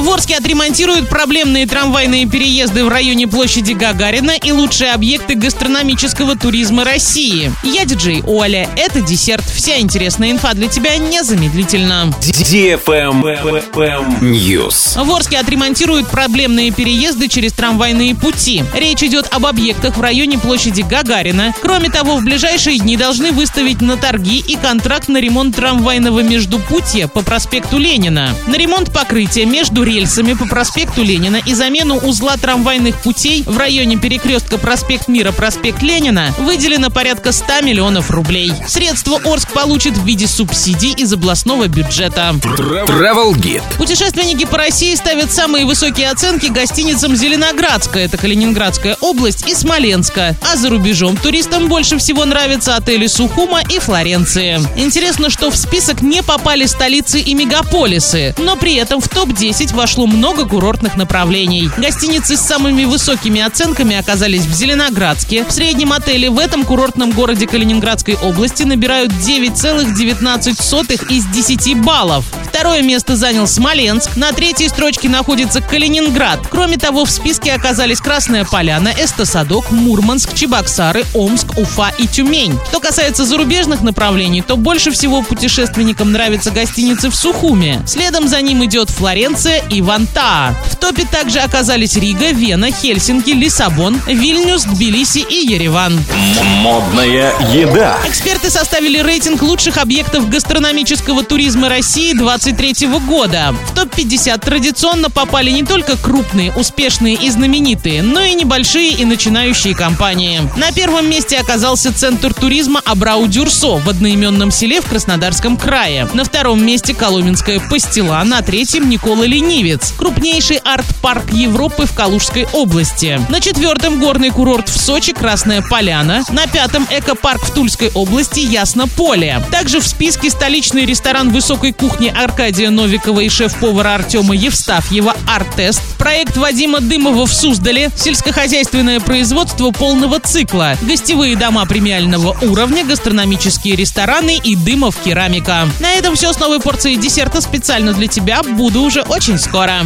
В Орске отремонтируют проблемные трамвайные переезды в районе площади Гагарина и лучшие объекты гастрономического туризма России. Я диджей Оля. Это десерт. Вся интересная инфа для тебя незамедлительно. News. В Орске отремонтируют проблемные переезды через трамвайные пути. Речь идет об объектах в районе площади Гагарина. Кроме того, в ближайшие дни должны выставить на торги и контракт на ремонт трамвайного междупутья по проспекту Ленина. На ремонт покрытия между рельсами по проспекту Ленина и замену узла трамвайных путей в районе перекрестка проспект Мира, проспект Ленина выделено порядка 100 миллионов рублей. Средства Орск получит в виде субсидий из областного бюджета. Travel Guide. Путешественники по России ставят самые высокие оценки гостиницам Зеленоградска, это Калининградская область, и Смоленска. А за рубежом туристам больше всего нравятся отели Сухума и Флоренции. Интересно, что в список не попали столицы и мегаполисы, но при этом в топ-10 вошло много курортных направлений. Гостиницы с самыми высокими оценками оказались в Зеленоградске. В среднем отели в этом курортном городе Калининградской области набирают 9,19 из 10 баллов. Второе место занял Смоленск. На третьей строчке находится Калининград. Кроме того, в списке оказались Красная Поляна, Эстосадок, Мурманск, Чебоксары, Омск, Уфа и Тюмень. Что касается зарубежных направлений, то больше всего путешественникам нравятся гостиницы в Сухуме. Следом за ним идет Флоренция и Вантаа. В топе также оказались Рига, Вена, Хельсинки, Лиссабон, Вильнюс, Тбилиси и Ереван. Модная еда. Эксперты составили рейтинг лучших объектов гастрономического туризма России 2023 года. В топ-50 традиционно попали не только крупные, успешные и знаменитые, но и небольшие и начинающие компании. На первом месте оказался Центр туризма Абрау-Дюрсо в одноименном селе в Краснодарском крае. На втором месте Коломенская пастила, на третьем Никола Ленивец, крупнейший арт-парк Европы в Калужской области. На четвертом горный курорт в Сочи Красная Поляна. На пятом экопарк в Тульской области Ясно Поле. Также в списке столичный ресторан высокой кухни Аркадия Новикова и шеф-повара Артема Евстафьева «Артест», проект Вадима Дымова в Суздале, сельскохозяйственное производство полного цикла, гостевые дома премиального уровня, гастрономические рестораны и Дымов керамика. На этом все с новой порцией десерта специально для тебя. Буду уже очень Skora.